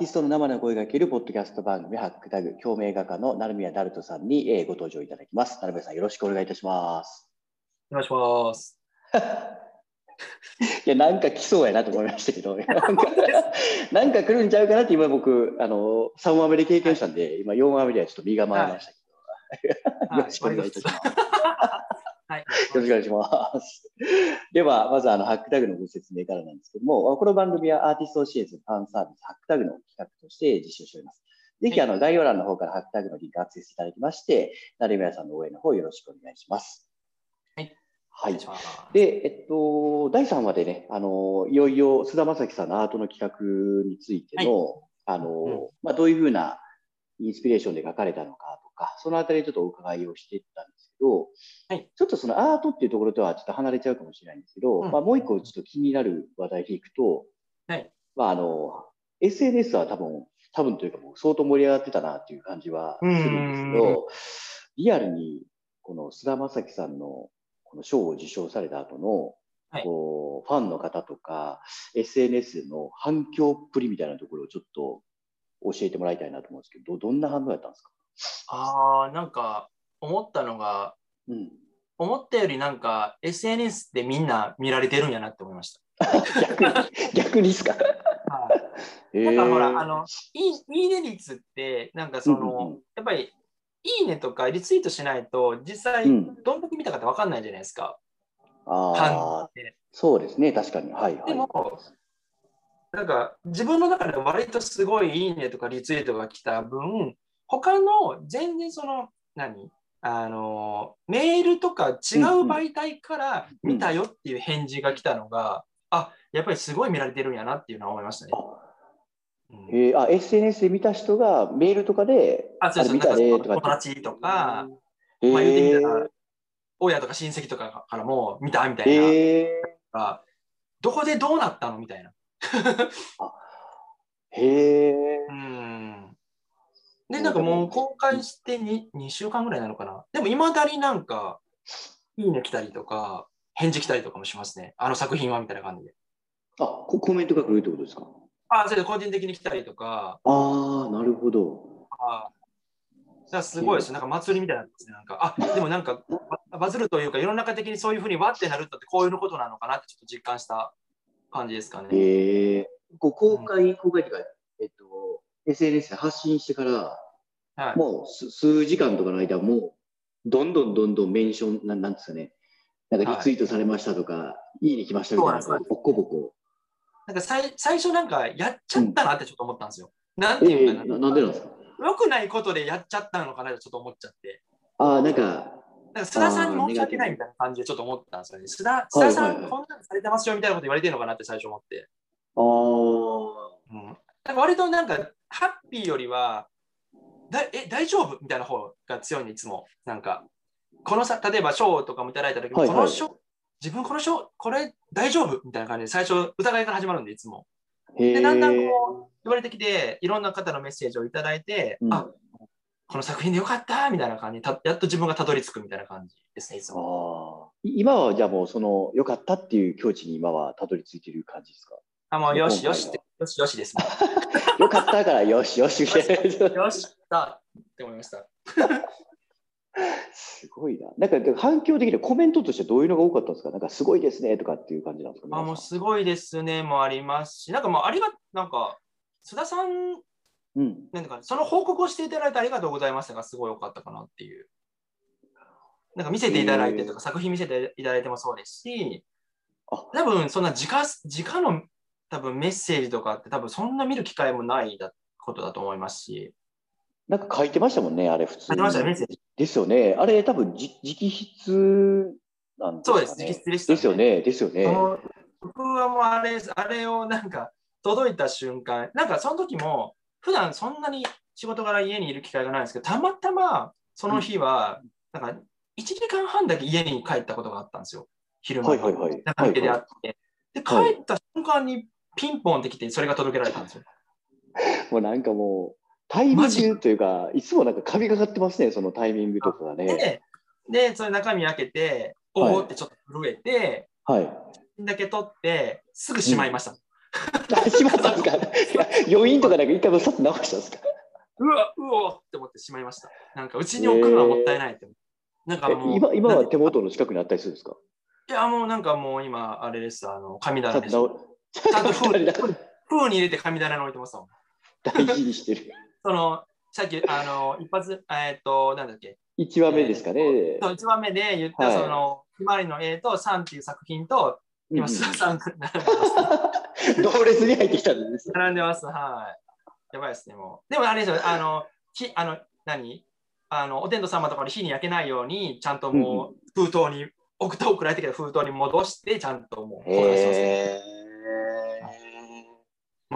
ティストの生の声が聞けるポッドキャスト番組、ハックタグ、共鳴画家の成宮ダルトさんに、えーご登場いただきます。成宮さん、よろしくお願いいたします。お願いします。いや、なんか来そうやなと思いましたけど、なんか なんか来るんちゃうかなって今僕、あの、3話目で経験したんで、今4話目ではちょっと身構えましたけど、よろしくお願いいたします。はい。よろしくお願いします。では、まずあのハックタグのご説明からなんですけども、この番組はアーティストを支援するファンサービス、ハックタグの企画として実施をしております。ぜひあの概要欄の方からハックタグのリンクアクセスいただきまして、成宮さんの応援の方よろしくお願いします。はい。はい。で、えっと、第3話でね、あの、いよいよ菅田将暉さんのアートの企画についての、あの、うんまあ、どういうふうなインスピレーションで書かれたのかとか、そのあたりちょっとお伺いをしていったんでど、はい。ちょっとそのアートっていうところとはちょっと離れちゃうかもしれないんですけど、うん。まあ、もう一個ちょっと気になる話題でいくと、はい。まあ、あの、SNS は多分、多分というかもう相当盛り上がってたなっていう感じはするんですけうん。ど、リアルにこの菅田将暉さんのこの賞を受賞された後の、はい。こうファンの方とか SNS の反響っぷりみたいなところをちょっと教えてもらいたいなと思うんですけど、どどんな反応やったんですか、ああ、なんか思ったのが、うん、思ったよりなんか SNS でみんな見られてるんやなって思いまし逆に逆にですか、た。はい。なんかほら、あの、いいいいね率って、なんかその、うんうんうんやっぱり、いいねとかリツイートしないと、実際、うんどんだけ見たかって分かんないじゃないですか。ファンああ。そうですね、確かに。はい、はい。でも、なんか自分の中で割とすごいいいねとかリツイートが来た分、他の全然その、何？あの、メールとか違う媒体から見たよっていう返事が来たのが、あ、やっぱりすごい見られてるんやなっていうのは思いましたね。うん。えー、あ SNS で見た人がメールとかで、あ、そうそう、れ見たねなんかとか友達とか、えーまあ言ってみたら、親とか親戚とかからも見たみたいな、えあどこでどうなったのみたいな。ー、へえうんで、なんかもう公開して 2, 2週間ぐらいなのかな。でも、いまだになんか、いいね来たりとか、返事来たりとかもしますね。あの作品はみたいな感じで。あココメントが来るってことですか？あ、それで個人的に来たりとか、ああ、なるほど。あだすごいですね。なんか祭りみたいなんですね。なんか、あ、でもなんか、ババズるというか、世の中的にそういうふうにわってなるってこういうことなのかなってちょっと実感した感じですかね。へえこう公開、公開っていうか、えっと、SNS で発信してから、はい。もう数数時間とかの間、もう、どんどんどんどんメンション、なんなんですかね、なんかリツイートされましたとか、い、いね来ましたみたいな、ボッコボコ。なんか最最初なんかやっちゃったなってちょっと思ったんですよ。なんてえいうかな。えななんでなんですか？良くないことでやっちゃったのかなってちょっと思っちゃって。ああ、なんか、なんか須田さんに申し訳ないみたいな感じでちょっと思ったんですよね。須田須田さん、はいはいはいこんなのされてますよみたいなこと言われてるのかなって最初思って。ああ、うん、なんか割となんか、ハッピーよりは、だえ大丈夫？みたいな方が強いね、いつも。なんか、このさ、例えば賞とかもいただいたときに、はいはい。この賞、自分この賞、これ大丈夫？みたいな感じで、最初、疑いから始まるんで、いつも。で、だんだんこう、言われてきて、いろんな方のメッセージをいただいて、うん。あこの作品でよかったみたいな感じたやっと自分がたどり着くみたいな感じですね、いつも。今はじゃあもうその良かったっていう境地に今はたどり着いてる感じですか？あ、もうよしよしって、よしよしです。も良かったからよしよしよしだって思いました。すごいな。なんか反響的にコメントとしてどういうのが多かったんですかなんかすごいですねとかっていう感じなんですかあ、もうすごいですね、もありますし、なんかもうありが、なんか、須田さん、んうん。なんか、その報告をしていただいてありがとうございましたが、すごい良かったかなっていう。なんか見せていただいてとか、作品見せていただいてもそうですし、あ多分そんな直直の多分メッセージとかって多分そんな見る機会もないだことだと思いますし、なんか書いてましたもんね、あれ普通に。ありましたね、メッセージ。ですよね。あれ多分じ直筆なんですかね。そうです、直筆でした、ですよ。ね。ですよね。僕はもうあれ、あれをなんか届いた瞬間、なんかその時も、普段そんなに仕事から家にいる機会がないんですけど、たまたまその日は、なんか1時間半だけ家に帰ったことがあったんですよ、昼間はいはいはい。中抜けであはって。で、はい帰った瞬間にピンポンってきて、それが届けられたんですよ。いもうなんかもう、タイミングというか、いつもなんか神がかってますね、そのタイミングとかがね。で、で、それ中身開けて、おはいおってちょっと震えて、はい。だけ取って、すぐしまいました。しまったんですか？余韻とかなんか一回もさっと直したんですか？うわ、うおって思ってしまいました。なんか、うちに置くのはもったいないって。なんかもう、え今今は手元の近くにあったりするんですか？いや、もうなんかもう今、あれです、あの、神棚です。ちゃんと封に入れて神棚に置いてますもん。大事にしてる。その、さっき、あの、一発、えっと、なんだっけ、1話目ですかね。そう1番目で言った、はいその、ひまわりの絵と3っていう作品と、今、うん須田さんが並んでます。同列に入ってきたんです。並んでます。はい。やばいですね、もう。でもあれですよ、あの、ひあの何？あのお天道様とかに火に焼けないように、ちゃんともう封筒に、置くと送られてきた封筒に戻して、ちゃんともう保管してます。へ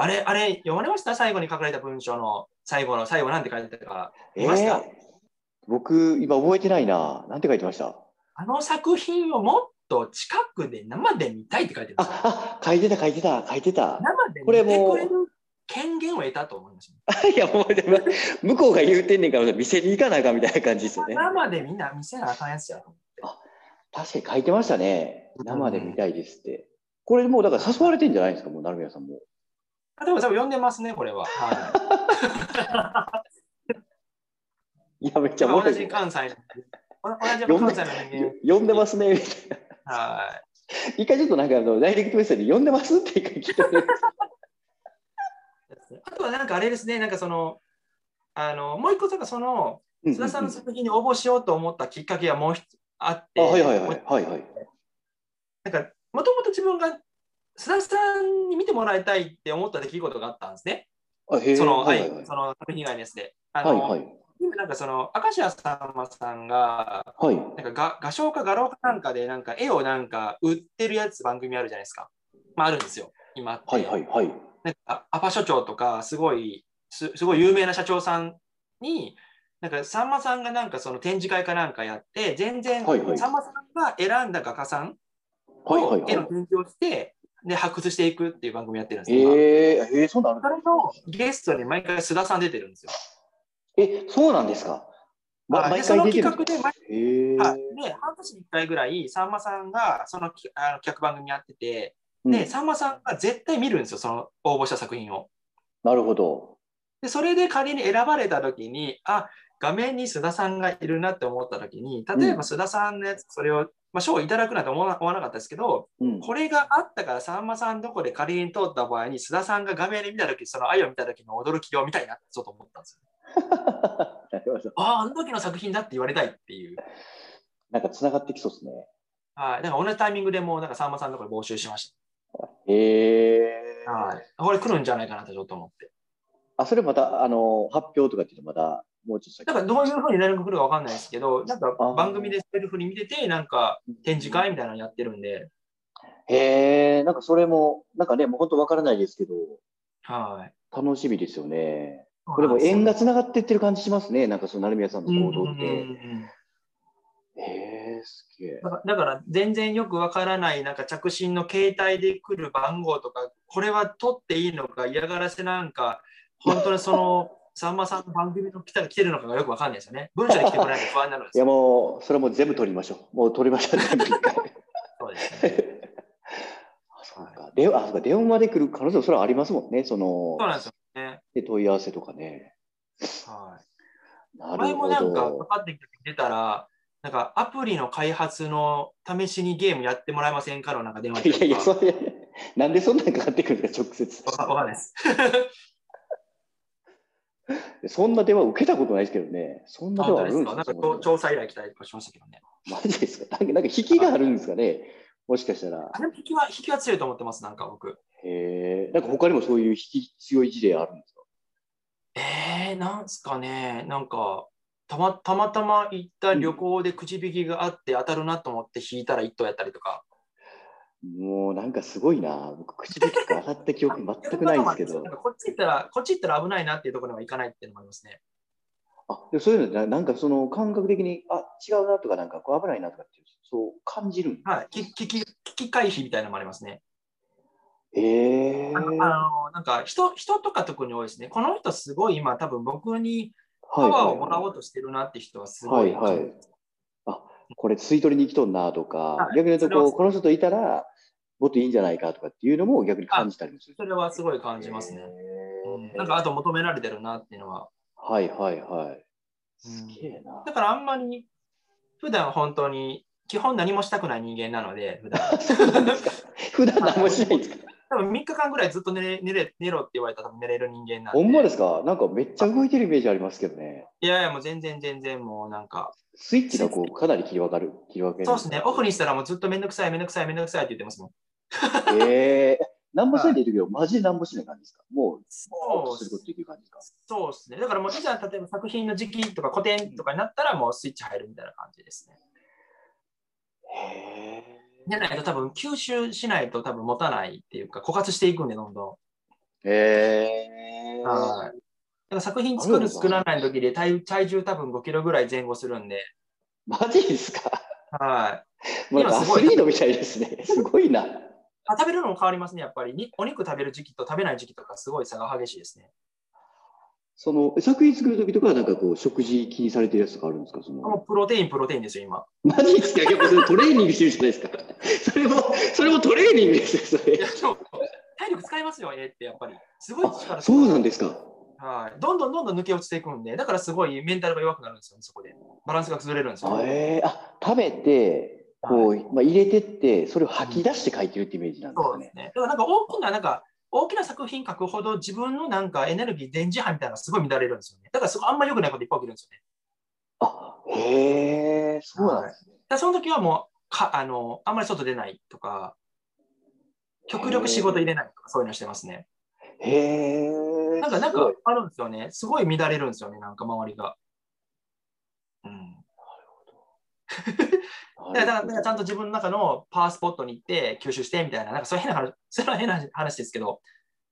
あれ、あれ、読まれました？最後に書かれた文章の最後の、最後なんて書いてたか。え見ました、僕、今覚えてないな。なんて書いてました？あの作品をもっと近くで生で見たいって書いてるんですよ。あ、あ、書いてた、書いてた、書いてた。生でこれもう見てくれる権限を得たと思いました。いや、もう、でも向こうが言うてんねんから、店に行かなあかんみたいな感じですよね。生でみんな見せなあかんやつやと思って。確かに書いてましたね。生で見たいですって。これもう、だから誘われてんじゃないですか、もう、成宮さんも。あでも多分読んでますね、これは。はい や、めっちゃい。同じ関西同じ関西の人読んでますね、みたいな。間。はい。一回ちょっとなんかあの、ダイレクトメッセージ読んでますって一回聞いて あとはなんかあれですね、なんかその、あのもう一個なんかその、須田さんの作品に応募しようと思ったきっかけがもう一つあって、あ、はいはいはい。はいはい。なんか、もともと自分が須田さんに見てもらいたいって思った出来事があったんですね。その、ははいい、はいはい。その作品以外のやつで。あの、はいはい。今なんかその、明石家さんまさんが、はい。なんか画画商か画廊かなんかで、なんか絵をなんか売ってるやつ番組あるじゃないですか。まああるんですよ、今。はいはいはい。なんかアパ所長とか、すごいす、すごい有名な社長さんに、なんかさんまさんがなんかその展示会かなんかやって、全然、はいはいさんまさんが選んだ画家さんはいはいはと絵の展示をして、で、発掘していくっていう番組やってるんです。ええ、えー、そうなんそれのゲストに毎回須田さん出てるんですよ。え、そうなんですか？まはい毎でその回出てるん企画で。はい、で、半年に1回ぐらい、さんまさんがそのきあの企画番組やってて、うんで、さんまさんが絶対見るんですよ、その応募した作品を。なるほど。で、それで仮に選ばれたときに、あ、画面に須田さんがいるなって思ったときに、例えば須田さんのやつ、それを、まあ、賞をいただくなんて思わなかったですけど、うん。これがあったから、さんまさんどこで仮に通った場合に、須田さんが画面で見たとき、その愛を見たときの驚きを見たいなちょっと思ったんですよ。ああ、あの時の作品だって言われたいっていう。なんか繋がってきそうですね。はい。だから同じタイミングでもう、なんかさんまさんのところ募集しました。へえ。はい。これ来るんじゃないかなとちょっと思って。あ、それまた、あの、発表とかっていうのまだ、もうちょっと先だからどういうふうに連絡来るかわかんないですけど、なんか番組でセルフに見てて、なんか展示会みたいなのやってるんで、へえ、なんかそれも、なんかね、もう本当わからないですけど、はい。楽しみですよね。これも縁がつながってってる感じしますね。なんかその成宮さんの行動って。へえ、すげえ。だからだから全然よくわからない、なんか着信の携帯で来る番号とか、これは取っていいのか、嫌がらせなんか、本当にその、さんまさんの番組の来た来てるのかがよくわかんないですよね。文章で来てこないと不安になるんでいや。もう、それはもう全部取りましょう。もう取りましょう、全部一回。そうですね。あ、そうか。電話、あ、そうか、電話で来る可能性もそれはありますもんね。そのそう、なんですよね。で問い合わせとかね。はい。な前るほもなんかかど。かってきて出たら、なんかアプリの開発の試しにゲームやってもらえませんかのなんか電話いやいや、とそれ、なんでそんなんかかってくるんですか、直接。かわかんないです。そんな電話受けたことないですけどね。そんな電話あるんですなんか調査依頼来たりとかしましたけどね。マジですか？なんか、引きがあるんですかね？もしかしたら。あれ引きは、引きは強いと思ってます、なんか僕。へえ。なんか他にもそういう引き強い事例あるんですか？えー、なんすかね、なんか、たまたまたま行った旅行でくじ引きがあって当たるなと思って引いたら一等やったりとか。もうなんかすごいな。僕、口引きが当たった記憶全くないんですけどこっち行ったら、こっち行ったら危ないなっていうところには行かないっていうのもありますね。あ、でもそういうのな、なんかその感覚的に、あ、違うなとか、なんかこう危ないなとかっていう、そう感じるんはい。き危機危機回避みたいなのもありますね。ええあのなんか人人とか特に多いですね。この人すごい今多分僕にパはいワーをはいもらおうとしてるなって人はすごい。はいはい。あ、これ吸い取りに来とんなとかは、い逆に言うとこう、この人といたら、もっといいんじゃないかとかっていうのも逆に感じたりもする。それはすごい感じますね。うん、なんかあと求められてるなっていうのは。はいはいはい。すげえな。だからあんまり普段本当に基本何もしたくない人間なので、普段。普段何もしないんですか多分3日間ぐらいずっと寝れ寝れ寝ろって言われたら多分寝れる人間なんで。ほんまですか？なんかめっちゃ動いてるイメージありますけどね。いやいや、もう全然全然もうなんか。スイッチがこうかなり切り分かる。切り分ける。そうですね。オフにしたらもうずっとめんどくさい、めんどくさい、めんどくさいって言ってますもん。ええー、何もしないでいるけど、マジで何もしない感じですか？もう、そうすることできる感じですか？そうですね。だからもう、いざ例えば作品の時期とか古典とかになったら、もうスイッチ入るみたいな感じですね。へえ。じゃないと多分吸収しないと多分持たないっていうか、枯渇していくんで、どんどん。へえ。はい。だから作品作る、作らない時で体体重多分5キロぐらい前後するんで。マジですか？はい。もうアスリートみたいですね。すごいな。あ食べるのも変わりますね、やっぱりに。お肉食べる時期と食べない時期とか、すごい差が激しいですね。その作品作る時とかは、なんかこう、食事気にされてるやつとかあるんですか？そのもうプロテイン、プロテインですよ、今。マジですか？やっぱそれトレーニングしてるじゃないですか？それも、それもトレーニングですよ、それ。いや体力使いますよ、えってやっぱり。すごい力そうなんですか。はい。どんどんどんどん抜け落ちていくんで、だからすごいメンタルが弱くなるんですよ、そこで。バランスが崩れるんですよ。えー、あ、食べて、こう、はい、まあ、入れてって、それを吐き出して書いてるってイメージなんですかね。そうですね。だからなんか大きな、なんか、大きな作品書くほど自分のなんかエネルギー、電磁波みたいなのがすごい乱れるんですよね。だからそこあんま良くないこといっぱい起きるんですよね。あ、へえ、そうなんですね。だその時はもうかあの、あんまり外出ないとか、極力仕事入れないとか、そういうのしてますね。へえ。なんか、なんかあるんですよね。すごい乱れるんですよね、なんか周りが。うん。なるほど。だから、だからちゃんと自分の中のパワースポットに行って吸収してみたいな、なんかそういう変な話、それは変な話ですけど、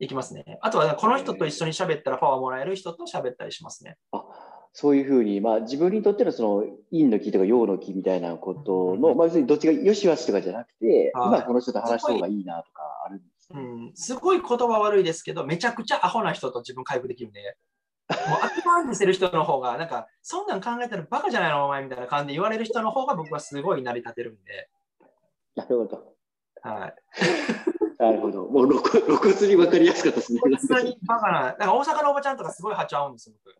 いきますね。あとは、この人と一緒に喋ったらパワーもらえる人と喋ったりしますね。あそういうふうに、まあ、自分にとってのその陰の気とか陽の気みたいなことの、まあ、別にどっちが良し悪しとかじゃなくて、今この人と話した方がいいなとかあるんですうん、すごい言葉悪いですけど、めちゃくちゃアホな人と自分回復できるんで、もう悪魔にしてる人の方が、なんか、そんなん考えたらバカじゃないのお前みたいな感じで言われる人の方が僕はすごい成り立てるんで。なるほど。はい。なるほど。もう露骨露骨に分かりやすかったですね。普通にバカな、なんか大阪のおばちゃんとかすごい波長合うんですよ、僕。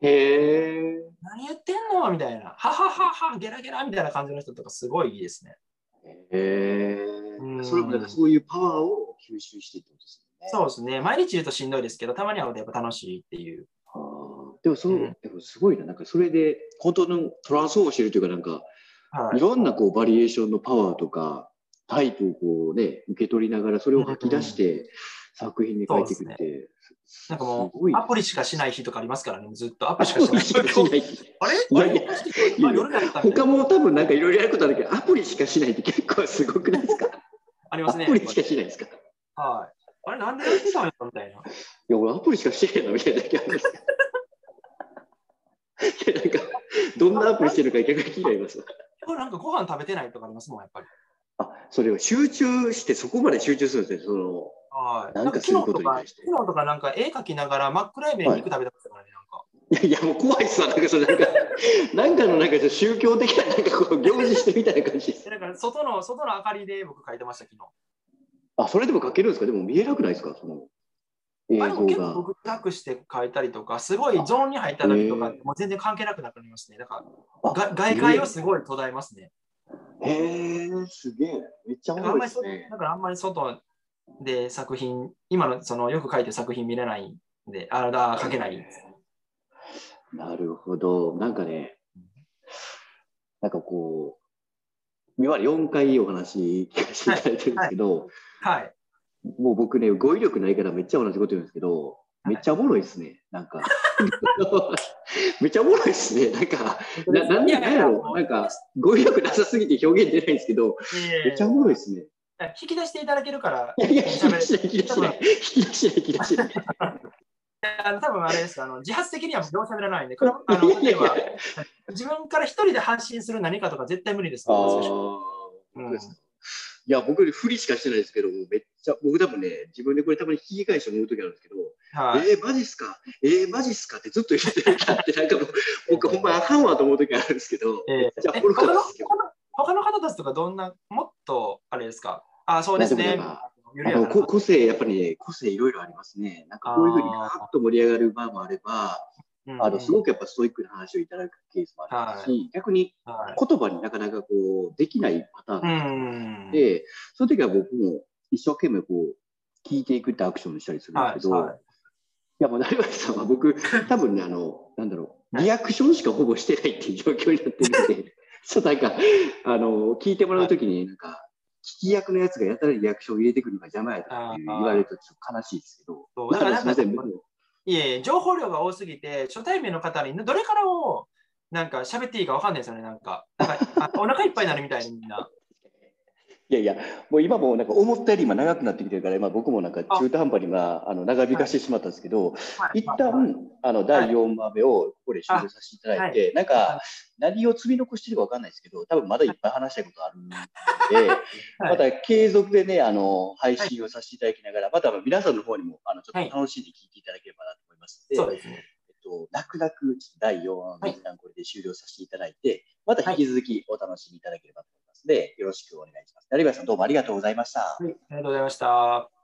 へえ。何言ってんのみたいな。はははは、ゲラゲラみたいな感じの人とかすごいいいですね。へえ。それもなんかそういうパワーを吸収してってことですね。そうですね。毎日言うとしんどいですけど、たまに会うとやっぱ楽しいっていう。はあ、でもその、うん、でもすごいな。なんかそれで、本当のトランスフォームしてるというか、なんか、はい、いろんなこうバリエーションのパワーとか、タイプをこうね、受け取りながら、それを吐き出して作品に書いていくって、なんかもう、アプリしかしない日とかありますからね、ずっとアプリしかしない日。あれ？いやいや、他も多分なんかいろいろやることあるけど、アプリしかしないって結構すごくないですか？ありますね。アプリしかしないですか？はい。あれ、なんでやってたんやみたいな。いや、俺アプリしかしてへんのみたいな時あるんですかいや、なんか、どんなアプリしてるか逆に気になります。これなんかご飯食べてないとかありますもん、やっぱり。あ、それを集中して、そこまで集中するんですね、その。はい。なんかすることに対して。昨日とかなんか絵描きながら真っ暗闇で肉食べてましたからね、なんか。いやいや、もう怖いっすわ、なんかそれ、なんか、なんかのなんか宗教的な、なんかこう、行事してみたいな感じです。だから外の、外の明かりで僕描いてました、昨日。あ、それでも描けるんですか？でも見えなくないですか？その映像が。僕、隠して描いたりとか、すごいゾーンに入った時とか、もう全然関係なくなりますね。だから、が外界をすごい途絶えますね。へえー、すげえ。めっちゃ面白いですね。だからあんまり外で作品、今のそのよく書いてる作品見れないんで、あら、書けないです。なるほど。なんかね、なんかこう、いわゆる4回お話聞かせていただいてるんですけど、はい。はい、もう僕ね、語彙力ないからめっちゃ同じこと言うんですけど、めっちゃおもろいですね。なんか。めっちゃおもろいで すね。なんか、ななんやろ？なんか、語彙力なさすぎて表現出ないんですけど、めっちゃおもろいですね。引き出していただけるから。いやいや、引き出しない、引き出しない。引き出しない、引き出しない。あの多分あれですあの自発的にはどう喋らないんで、これあの例えば自分から一人で発信する何かとか絶対無理です。あうん、いや、僕、ふりしかしてないですけど、めっちゃ、僕多分ね、自分でこれ多分引き返して思うときあるんですけど、はい、えー、マジっすか？えー、マジっすかってずっと言ってるかって、なんかもう、僕、ほんまあかんわと思うときあるんですけど、えー、じゃあ、他の他の方たちとかどんな、もっと、あれですか、あ、そうですね。あの個性、やっぱりね、個性いろいろありますね。なんかこういうふうにガーッと盛り上がる場もあれば、あのすごくやっぱストイックな話をいただくケースもありますし、はい、逆に言葉になかなかこうできないパターンで、その時は僕も一生懸命こう聞いていくってアクションをしたりするんですけど、はいはい、いやもう成橋さんは僕 多分ねあのなんだろうリアクションしかほぼしてないっていう状況になってるんで、ちょっとなんかあの聞いてもらう時になんか、聞き役のやつがやたらリアクションを入れてくるのが邪魔やとか言われるとちょっと悲しいですけど、だからすみません、僕もいえ、情報量が多すぎて、初対面の方にどれからをなんか喋っていいか分かんないですよね、なんか。なんかお腹いっぱいになるみたいにみんな。いやいや、もう今もなんか思ったより今長くなってきてるから、今僕もなんか中途半端に今あの長引かしてしまったんですけど、はい、一旦、あの第4話目をここで終了させていただいて、はい、なんか何を積み残してるか分かんないですけど、多分まだいっぱい話したいことあるので、また継続でね、あの配信をさせていただきながら、また皆さんの方にもあのちょっと楽しんで聞いていただければなと思います。ので、そうですね。と、泣く泣く第4話の一旦これで終了させていただいて、また引き続きお楽しみいただければと思います。ので、よろしくお願いします。成林さん、どうもありがとうございました。はい、ありがとうございました。